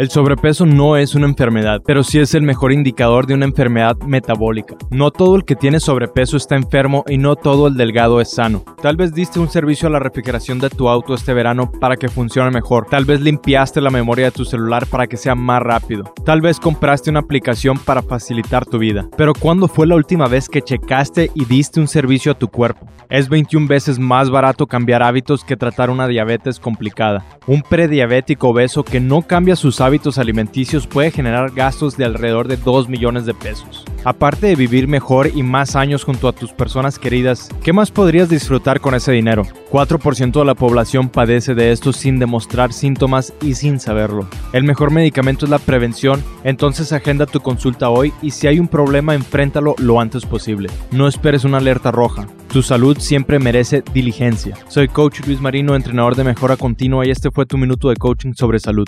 El sobrepeso no es una enfermedad, pero sí es el mejor indicador de una enfermedad metabólica. No todo el que tiene sobrepeso está enfermo y no todo el delgado es sano. Tal vez diste un servicio a la refrigeración de tu auto este verano para que funcione mejor. Tal vez limpiaste la memoria de tu celular para que sea más rápido. Tal vez compraste una aplicación para facilitar tu vida. Pero ¿cuándo fue la última vez que checaste y diste un servicio a tu cuerpo? Es 21 veces más barato cambiar hábitos que tratar una diabetes complicada. Un prediabético obeso que no cambia sus hábitos alimenticios puede generar gastos de alrededor de 2 millones de pesos. Aparte de vivir mejor y más años junto a tus personas queridas, ¿qué más podrías disfrutar con ese dinero? 4% de la población padece de esto sin demostrar síntomas y sin saberlo. El mejor medicamento es la prevención, entonces agenda tu consulta hoy y si hay un problema enfréntalo lo antes posible. No esperes una alerta roja. Tu salud siempre merece diligencia. Soy Coach Luis Marino, entrenador de mejora continua y este fue tu minuto de coaching sobre salud.